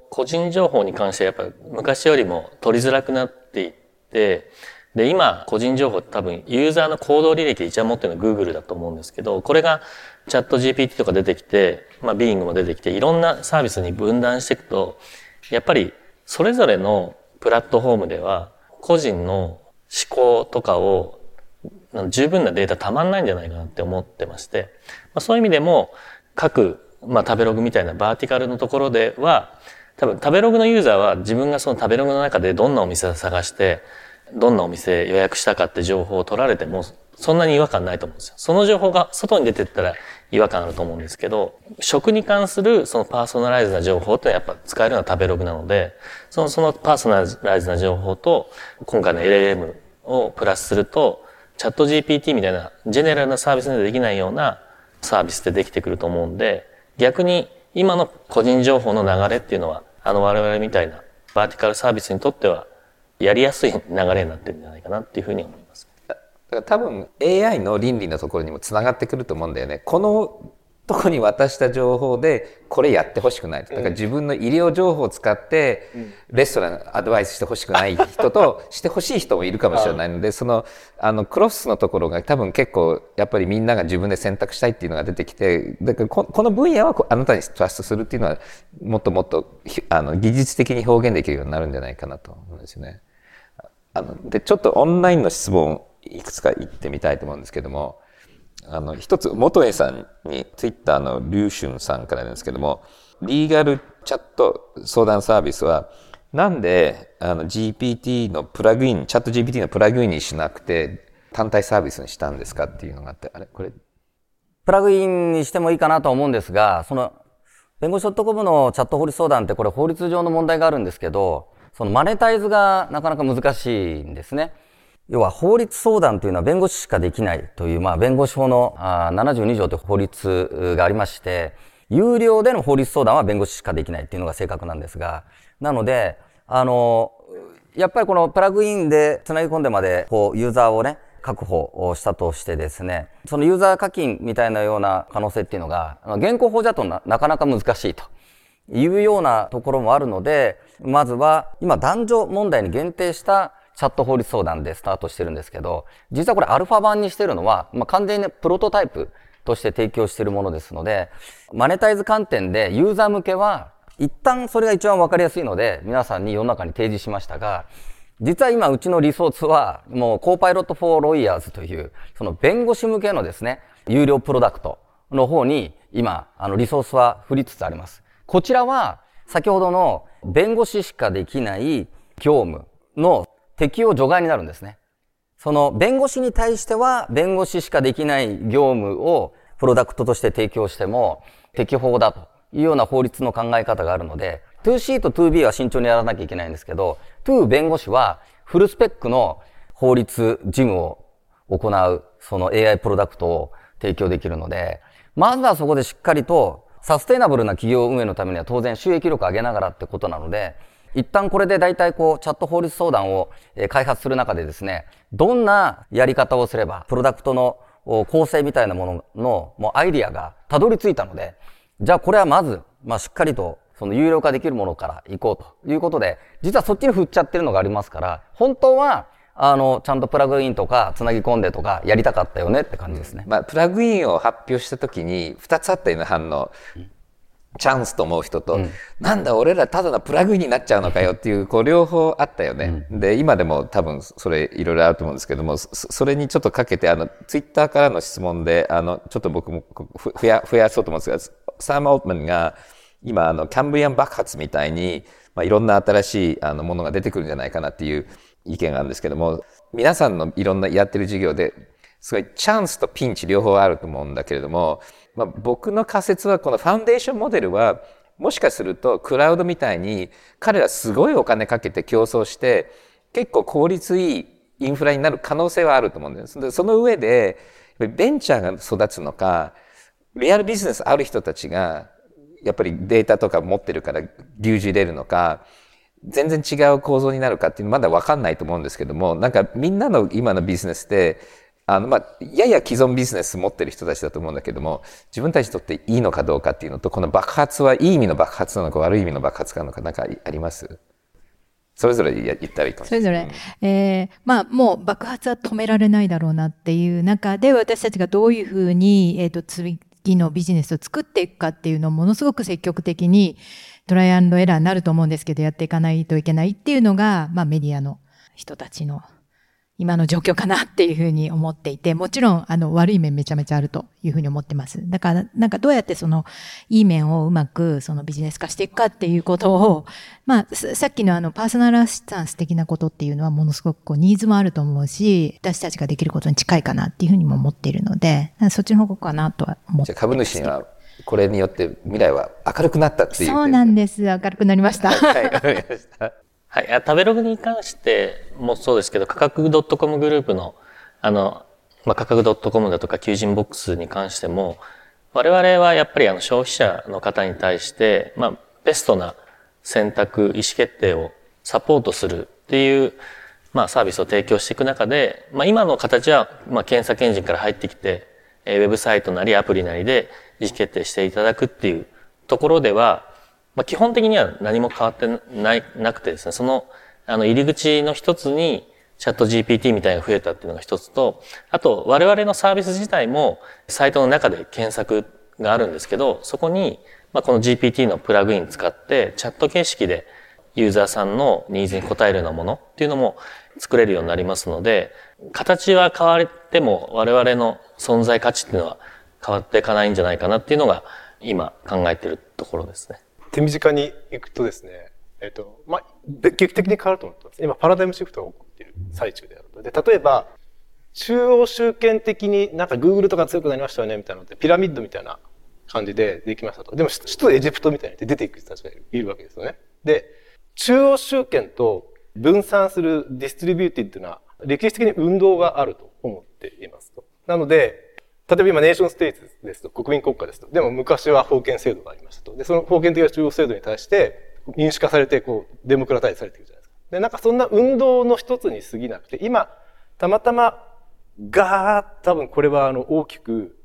個人情報に関してやっぱ昔よりも取りづらくなっていって、で、今、個人情報って多分、ユーザーの行動履歴で一番持ってるのは Google だと思うんですけど、これがチャット GPT とか出てきて、まあ、ビーイングも出てきて、いろんなサービスに分断していくと、やっぱり、それぞれのプラットフォームでは、個人の思考とかを、十分なデータたまんないんじゃないかなって思ってまして、まあ、そういう意味でも、各、まあ、食べログみたいなバーティカルのところでは、多分食べログのユーザーは自分がその食べログの中でどんなお店を探して、どんなお店予約したかって情報を取られても、そんなに違和感ないと思うんですよ。その情報が外に出てったら違和感あると思うんですけど、食に関するそのパーソナライズな情報ってやっぱ使えるのは食べログなので、そのそのパーソナライズな情報と、今回の LLM をプラスすると、チャット GPT みたいなジェネラルなサービスでできないようなサービスってできてくると思うんで、逆に今の個人情報の流れっていうのは、あの我々みたいなバーティカルサービスにとってはやりやすい流れになってるんじゃないかなっていうふうに思います。だから多分 AI の倫理のところにもつながってくると思うんだよね。このとこに渡した情報でこれやってほしくない。だから自分の医療情報を使ってレストランアドバイスしてほしくない人と してほしい人もいるかもしれないので、そのあのクロスのところが多分結構やっぱりみんなが自分で選択したいっていうのが出てきて、だからこの分野はあなたにトラストするっていうのはもっともっとあの技術的に表現できるようになるんじゃないかなと思うんですよね。あの、で、ちょっとオンラインの質問いくつか言ってみたいと思うんですけども、あの、一つ、元江さんに、ツイッターのリュウシュンさんからなんですけども、リーガルチャット相談サービスは、なんで、あの、GPT のプラグイン、チャット GPT のプラグインにしなくて、単体サービスにしたんですかっていうのがあって、あれ？これ？プラグインにしてもいいかなと思うんですが、その、弁護士 .com のチャット法律相談ってこれ法律上の問題があるんですけど、そのマネタイズがなかなか難しいんですね。要は法律相談というのは弁護士しかできないという、まあ弁護士法の72条という法律がありまして、有料での法律相談は弁護士しかできないっていうのが正確なんですが、なので、あの、やっぱりこのプラグインで繋ぎ込んでまで、こう、ユーザーをね、確保したとしてですね、そのユーザー課金みたいなような可能性っていうのが、現行法だとなかなか難しいと。いうようなところもあるので、まずは今男女問題に限定したチャット法律相談でスタートしてるんですけど、実はこれアルファ版にしてるのは、まあ、完全にプロトタイプとして提供しているものですので、マネタイズ観点でユーザー向けは、一旦それが一番わかりやすいので、皆さんに世の中に提示しましたが、実は今うちのリソースは、もうコーパイロットフォーロイヤーズという、その弁護士向けのですね、有料プロダクトの方に今、あのリソースは振りつつあります。こちらは、先ほどの弁護士しかできない業務の適用除外になるんですね。その弁護士に対しては弁護士しかできない業務をプロダクトとして提供しても適法だというような法律の考え方があるので、2C と 2B は慎重にやらなきゃいけないんですけど、2弁護士はフルスペックの法律事務を行うその AI プロダクトを提供できるので、まずはそこでしっかりとサステイナブルな企業運営のためには当然収益力上げながらってことなので、一旦これで大体こう、チャット法律相談を開発する中でですね、どんなやり方をすれば、プロダクトの構成みたいなもののもうアイディアがたどり着いたので、じゃあこれはまず、まあしっかりとその有料化できるものから行こうということで、実はそっちに振っちゃってるのがありますから、本当はあの、ちゃんとプラグインとか、つなぎ込んでとか、やりたかったよねって感じですね。まあ、プラグインを発表したときに、二つあったような反応。チャンスと思う人と、うん、なんだ俺らただのプラグインになっちゃうのかよっていう、こう両方あったよね。うん、で、今でも多分それいろいろあると思うんですけども、それにちょっとかけて、あの、ツイッターからの質問で、あの、ちょっと僕も増や、増やそうと思うんですが、サーマ・オートマンが今、あの、キャンブリアン爆発みたいに、まあ、いろんな新しいあのものが出てくるんじゃないかなっていう意見があるんですけども、皆さんのいろんなやってる授業で、すごいチャンスとピンチ両方あると思うんだけれども、まあ、僕の仮説はこのファンデーションモデルは、もしかするとクラウドみたいに彼らすごいお金かけて競争して結構効率いいインフラになる可能性はあると思うんです。でその上でベンチャーが育つのかリアルビジネスある人たちがやっぱりデータとか持ってるから牛耳れるのか全然違う構造になるかっていうのまだわかんないと思うんですけども、なんかみんなの今のビジネスで、あの、まあ、やや既存ビジネス持ってる人たちだと思うんだけども、自分たちにとっていいのかどうかっていうのと、この爆発はいい意味の爆発なのか悪い意味の爆発なのかなんかあります？それぞれ言ったらいいかもしれない。それぞれ、えーまあもう爆発は止められないだろうなっていう中で私たちがどういうふうに、えー、と次のビジネスを作っていくかっていうのをものすごく積極的にトライアンドエラーになると思うんですけどやっていかないといけないっていうのが、まあ、メディアの人たちの今の状況かなっていうふうに思っていて、もちろん、あの、悪い面めちゃめちゃあるというふうに思ってます。だから、なんかどうやってその、いい面をうまく、そのビジネス化していくかっていうことを、まあ、さっきのあの、パーソナルアシスタンス的なことっていうのはものすごくこう、ニーズもあると思うし、私たちができることに近いかなっていうふうにも思っているので、そっちの方向かなとは思ってます。じゃ株主には、これによって未来は明るくなったっていう。そうなんです。明るくなりました。はい、わかりました。はい。食べログに関してもそうですけど、価格 .com グループの、あの、まあ、価格 .com だとか求人ボックスに関しても、我々はやっぱりあの消費者の方に対して、まあ、ベストな選択、意思決定をサポートするっていう、まあ、サービスを提供していく中で、まあ、今の形は、まあ、検索エンジンから入ってきて、ウェブサイトなりアプリなりで意思決定していただくっていうところでは、まあ、基本的には何も変わってない、なくてですね、その、あの、入り口の一つに、チャット GPT みたいなのが増えたっていうのが一つと、あと、我々のサービス自体も、サイトの中で検索があるんですけど、そこに、まあ、この GPT のプラグイン使って、チャット形式でユーザーさんのニーズに応えるようなものっていうのも作れるようになりますので、形は変わっても我々の存在価値っていうのは変わっていかないんじゃないかなっていうのが今考えているところですね。手短に行くとですね、えっ、ー、と、まあ、劇的に変わると思ってます。今、パラダイムシフトが起こっている最中であると。で、例えば、中央集権的になんか Google とか強くなりましたよね、みたいなので、ピラミッドみたいな感じでできましたと。でも、首都エジプトみたいに出ていく人たちがいるわけですよね。で、中央集権と分散する distributed っていうのは、歴史的に運動があると思っていますと。なので、例えば今 nation states ですと、国民国家ですと。でも昔は封建制度がありましたと。で、その封建的な中央制度に対して民主化されて、こう、 democratize されているじゃないですか。で、なんかそんな運動の一つに過ぎなくて、今、たまたま、ガーッ多分これはあの大きく、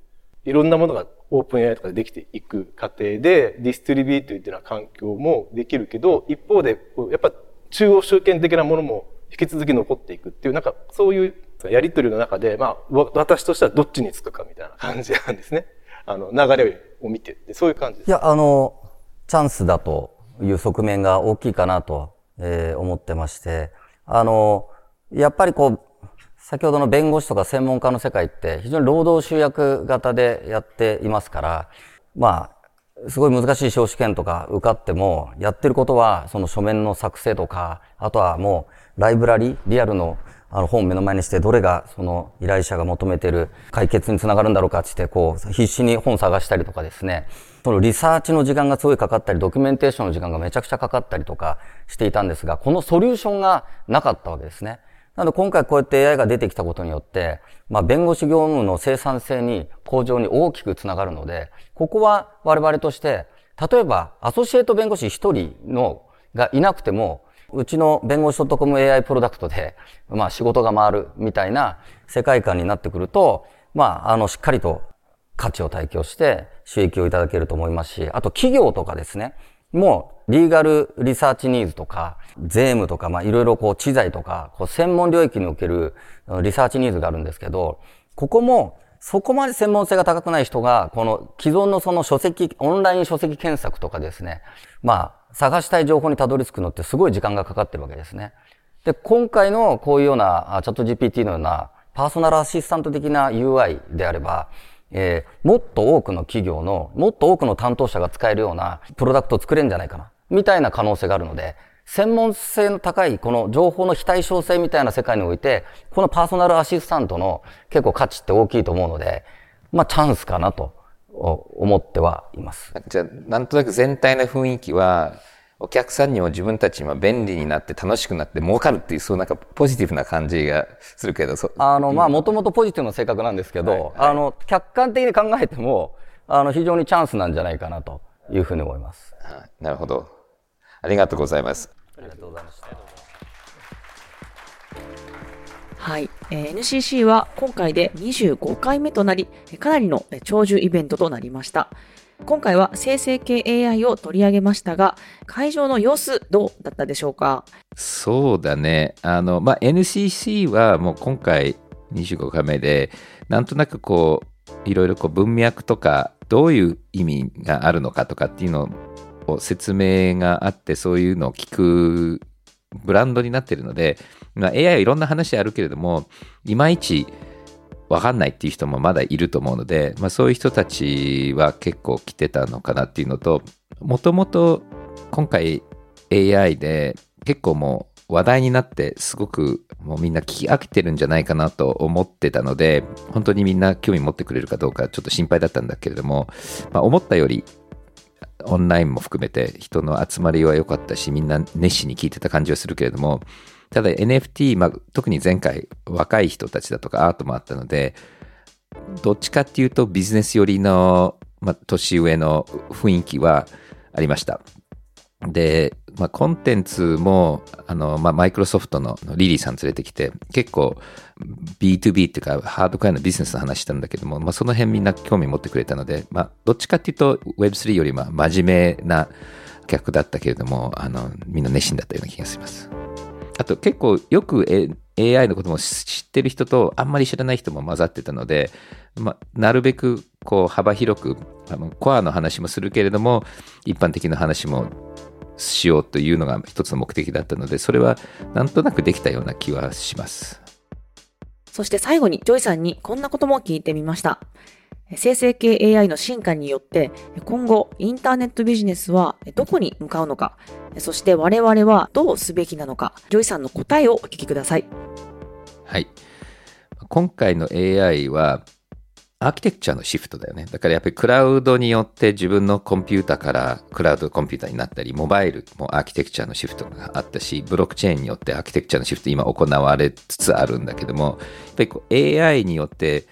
いろんなものがオープン AI とかでできていく過程で、 distribute というような環境もできるけど、一方で、やっぱ中央集権的なものも引き続き残っていくっていう、なんかそういうやりとりの中で、まあ、私としてはどっちにつくかみたいな感じなんですね。あの、流れを見てそういう感じです。いや、あの、チャンスだという側面が大きいかなと、えー、思ってまして、あの、やっぱりこう、先ほどの弁護士とか専門家の世界って非常に労働集約型でやっていますから、まあ、すごい難しい小試験とか受かっても、やってることはその書面の作成とか、あとはもうライブラリ、リアルのあの本を目の前にしてどれがその依頼者が求めてる解決につながるんだろうかってってこう必死に本探したりとかですね、そのリサーチの時間がすごいかかったり、ドキュメンテーションの時間がめちゃくちゃかかったりとかしていたんですが、このソリューションがなかったわけですね。なので今回こうやって AI が出てきたことによって、まあ弁護士業務の生産性に向上に大きくつながるので、ここは我々として、例えばアソシエイト弁護士一人のがいなくても、うちの弁護士 .comAI プロダクトで、まあ仕事が回るみたいな世界観になってくると、まあ、あの、しっかりと価値を提供して収益をいただけると思いますし、あと企業とかですね、もう、リーガルリサーチニーズとか、税務とか、まあ、いろいろこう、知財とか、こう、専門領域におけるリサーチニーズがあるんですけど、ここも、そこまで専門性が高くない人が、この既存のその書籍、オンライン書籍検索とかですね、まあ、探したい情報にたどり着くのってすごい時間がかかってるわけですね。で、今回のこういうようなチャット GPT のようなパーソナルアシスタント的な UI であれば、えー、もっと多くの企業の、もっと多くの担当者が使えるようなプロダクトを作れるんじゃないかな、みたいな可能性があるので、専門性の高い、この情報の非対称性みたいな世界において、このパーソナルアシスタントの結構価値って大きいと思うので、まあチャンスかなと思ってはいます。じゃあ、なんとなく全体の雰囲気は、お客さんにも自分たちも便利になって楽しくなって儲かるっていう、そうなんかポジティブな感じがするけど、あの、まあ、もともとポジティブな性格なんですけど、はいはい、あの、客観的に考えても、あの、非常にチャンスなんじゃないかなというふうに思います。はい、なるほど。ありがとうございます。ありがとうございました。はい、えー、NCC は今回で25回目となり、かなりの長寿イベントとなりました。今回は生成系 AI を取り上げましたが、会場の様子どうだったでしょうか？そうだね。あの、まあ、NCC はもう今回25回目で、なんとなくこう、いろいろこう文脈とか、どういう意味があるのかとかっていうのを説明があって、そういうのを聞くブランドになってるので、まあ、AI はいろんな話あるけれども、いまいちわかんないっていう人もまだいると思うので、まあ、そういう人たちは結構来てたのかなっていうのと、もともと今回 AI で結構もう話題になってすごくもうみんな聞き飽きてるんじゃないかなと思ってたので、本当にみんな興味持ってくれるかどうかちょっと心配だったんだけれども、まあ、思ったよりオンラインも含めて人の集まりは良かったし、みんな熱心に聞いてた感じはするけれども、ただ NFT、まあ、特に前回若い人たちだとかアートもあったので、どっちかっていうとビジネス寄りの、まあ、年上の雰囲気はありました。で、まあ、コンテンツも、あの、まあ、マイクロソフトのリリーさん連れてきて、結構 B2B っていうか、ハードカイのビジネスの話したんだけども、まあ、その辺みんな興味持ってくれたので、まあ、どっちかっていうと Web3 よりま真面目な客だったけれども、あの、みんな熱心だったような気がします。あと結構よく AI のことも知ってる人とあんまり知らない人も混ざってたので、ま、なるべくこう幅広くあのコアの話もするけれども一般的な話もしようというのが一つの目的だったのでそれはなんとなくできたような気はします。そして最後にジョイさんにこんなことも聞いてみました。生成系 AI の進化によって今後インターネットビジネスはどこに向かうのかそして我々はどうすべきなのかジョイさんの答えをお聞きくださいはい今回の AI はアーキテクチャのシフトだよね。だからやっぱりクラウドによって自分のコンピュータからクラウドコンピュータになったり、モバイルもアーキテクチャのシフトがあったし、ブロックチェーンによってアーキテクチャのシフト今行われつつあるんだけども、やっぱりこう AI によって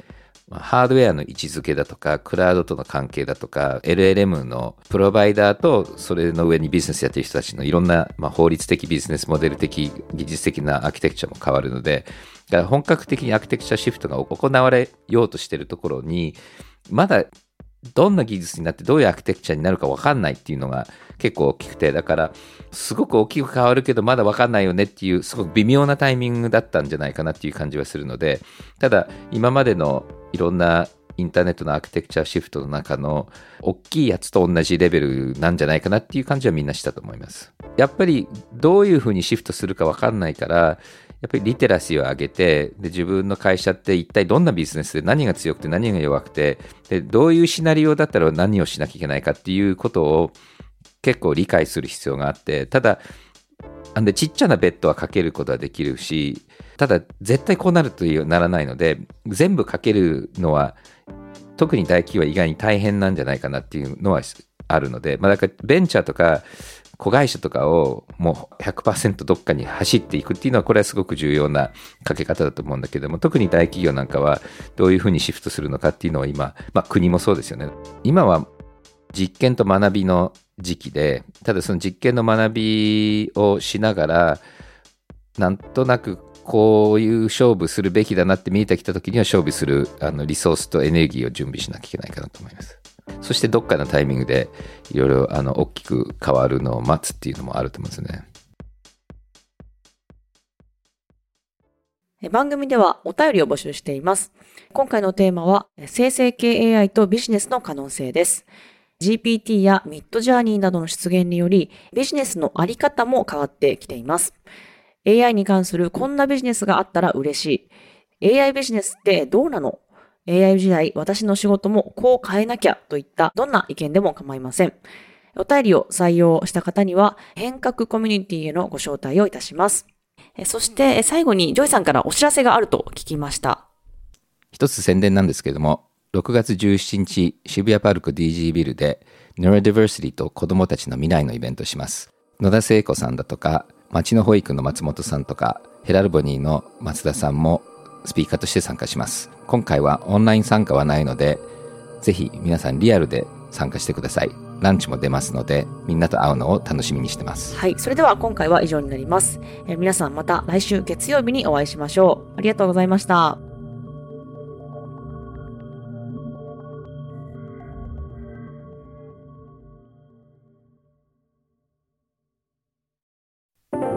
まハードウェアの位置づけだとか、クラウドとの関係だとか、LLM のプロバイダーと、それの上にビジネスやってる人たちのいろんな、まあ、法律的、ビジネスモデル的、技術的なアーキテクチャも変わるので、だから本格的にアーキテクチャシフトが行われようとしてるところに、まだどんな技術になってどういうアーキテクチャになるか分かんないっていうのが結構大きくて、だからすごく大きく変わるけどまだ分かんないよねっていう、すごく微妙なタイミングだったんじゃないかなっていう感じはするので、ただ今までのいろんなインターネットのアーキテクチャシフトの中の大きいやつと同じレベルなんじゃないかなっていう感じはみんなしたと思います。やっぱりどういうふうにシフトするか分かんないから、やっぱりリテラシーを上げてで自分の会社って一体どんなビジネスで何が強くて何が弱くてでどういうシナリオだったら何をしなきゃいけないかっていうことを結構理解する必要があってただでちっちゃなベッドはかけることはできるしただ絶対こうなるというならないので全部かけるのは特に大企業は意外に大変なんじゃないかなっていうのはあるので、まあ、だからベンチャーとか子会社とかをもう100%どっかに走っていくっていうのはこれはすごく重要なかけ方だと思うんだけども特に大企業なんかはどういうふうにシフトするのかっていうのは今、まあ、国もそうですよね。今は実験と学びの時期でただその実験の学びをしながらなんとなくこういう勝負するべきだなって見えてきた時には勝負するあのリソースとエネルギーを準備しなきゃいけないかなと思います。そしてどっかのタイミングでいろいろあの大きく変わるのを待つっていうのもあると思うんですね。番組ではお便りを募集しています。今回のテーマは生成系 AI とビジネスの可能性です。GPT やミッドジャーニーなどの出現によりビジネスのあり方も変わってきています。AI に関するこんなビジネスがあったら嬉しい。AI ビジネスってどうなの ?AI 時代、私の仕事もこう変えなきゃといったどんな意見でも構いません。お便りを採用した方には変革コミュニティへのご招待をいたします。そして最後にジョイさんからお知らせがあると聞きました。一つ宣伝なんですけれども、6月17日渋谷パルコ DG ビルでニューロダイバーシティと子供たちの未来のイベントします。野田聖子さんだとかまちの保育の松本さんとか、ヘラルボニーの松田さんもスピーカーとして参加します。今回はオンライン参加はないので、ぜひ皆さんリアルで参加してください。ランチも出ますので、みんなと会うのを楽しみにしてます。はい。それでは今回は以上になります。え、皆さんまた来週月曜日にお会いしましょう。ありがとうございました。